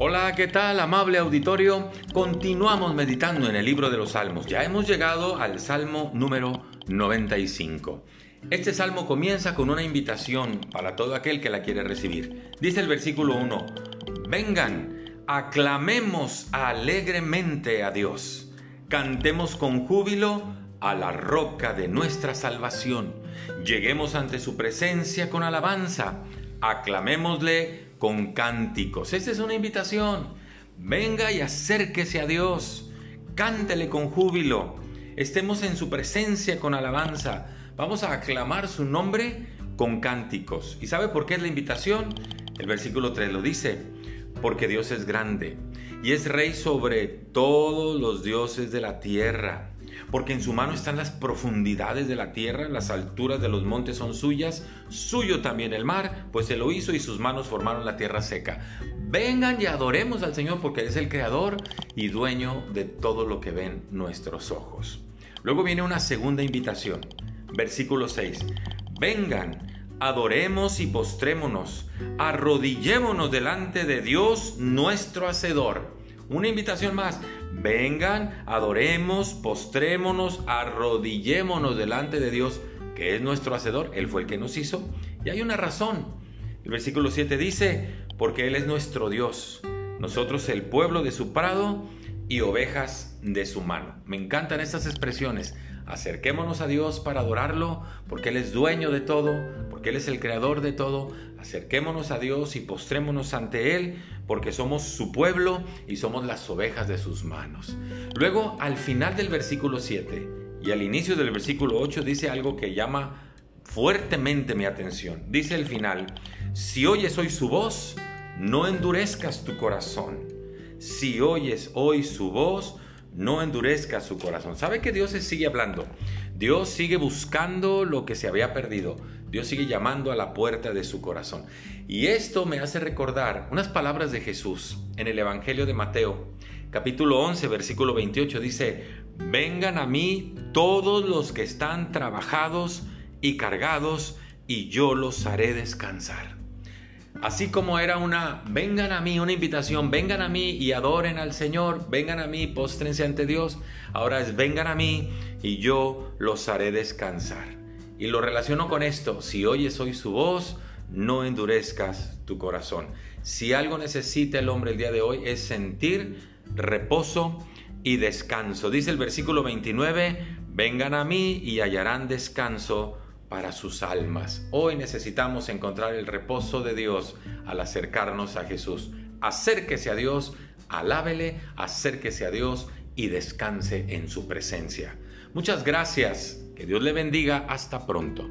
Hola, ¿qué tal, amable auditorio? Continuamos meditando en el libro de los Salmos. Ya hemos llegado al Salmo número 95. Este salmo comienza con una invitación para todo aquel que la quiere recibir. Dice el versículo 1, vengan, aclamemos alegremente a Dios, cantemos con júbilo a la roca de nuestra salvación, lleguemos ante su presencia con alabanza, aclamémosle con cánticos. Esa es una invitación. Venga y acérquese a Dios. Cántele con júbilo. Estemos en su presencia con alabanza. Vamos a aclamar su nombre con cánticos. ¿Y sabe por qué es la invitación? El versículo 3 lo dice. Porque Dios es grande y es rey sobre todos los dioses de la tierra porque en su mano están las profundidades de la tierra, las alturas de los montes son suyas, suyo también el mar, pues Él lo hizo y sus manos formaron la tierra seca. Vengan y adoremos al Señor porque es el creador y dueño de todo lo que ven nuestros ojos. Luego viene una segunda invitación, versículo 6. Vengan, adoremos y postrémonos, arrodillémonos delante de Dios nuestro Hacedor. Una invitación más, Vengan, adoremos, postrémonos, arrodillémonos delante de Dios, que es nuestro hacedor, Él fue el que nos hizo. Y hay una razón. El versículo 7 dice, porque Él es nuestro Dios, nosotros el pueblo de su prado y ovejas de su mano. Me encantan estas expresiones. Acerquémonos a Dios para adorarlo, porque Él es dueño de todo, porque Él es el creador de todo. Acerquémonos a Dios y postrémonos ante Él, porque somos su pueblo y somos las ovejas de sus manos. Luego, al final del versículo 7 y al inicio del versículo 8 dice algo que llama fuertemente mi atención. Dice el final, si oyes hoy su voz, no endurezcas tu corazón. Si oyes hoy su voz, no endurezca su corazón. ¿Sabe que Dios sigue hablando? Dios sigue buscando lo que se había perdido. Dios sigue llamando a la puerta de su corazón. Y esto me hace recordar unas palabras de Jesús en el Evangelio de Mateo, capítulo 11, versículo 28. Dice, vengan a mí todos los que están trabajados y cargados, y yo los haré descansar. Así como era una, vengan a mí, una invitación, vengan a mí y adoren al Señor, vengan a mí, postrense ante Dios, ahora es, vengan a mí y yo los haré descansar. Y lo relaciono con esto, si oyes hoy su voz, no endurezcas tu corazón. Si algo necesita el hombre el día de hoy es sentir reposo y descanso. Dice el versículo 29, vengan a mí y hallarán descanso para sus almas. Hoy necesitamos encontrar el reposo de Dios al acercarnos a Jesús. Acérquese a Dios, alábele, acérquese a Dios y descanse en su presencia. Muchas gracias. Que Dios le bendiga. Hasta pronto.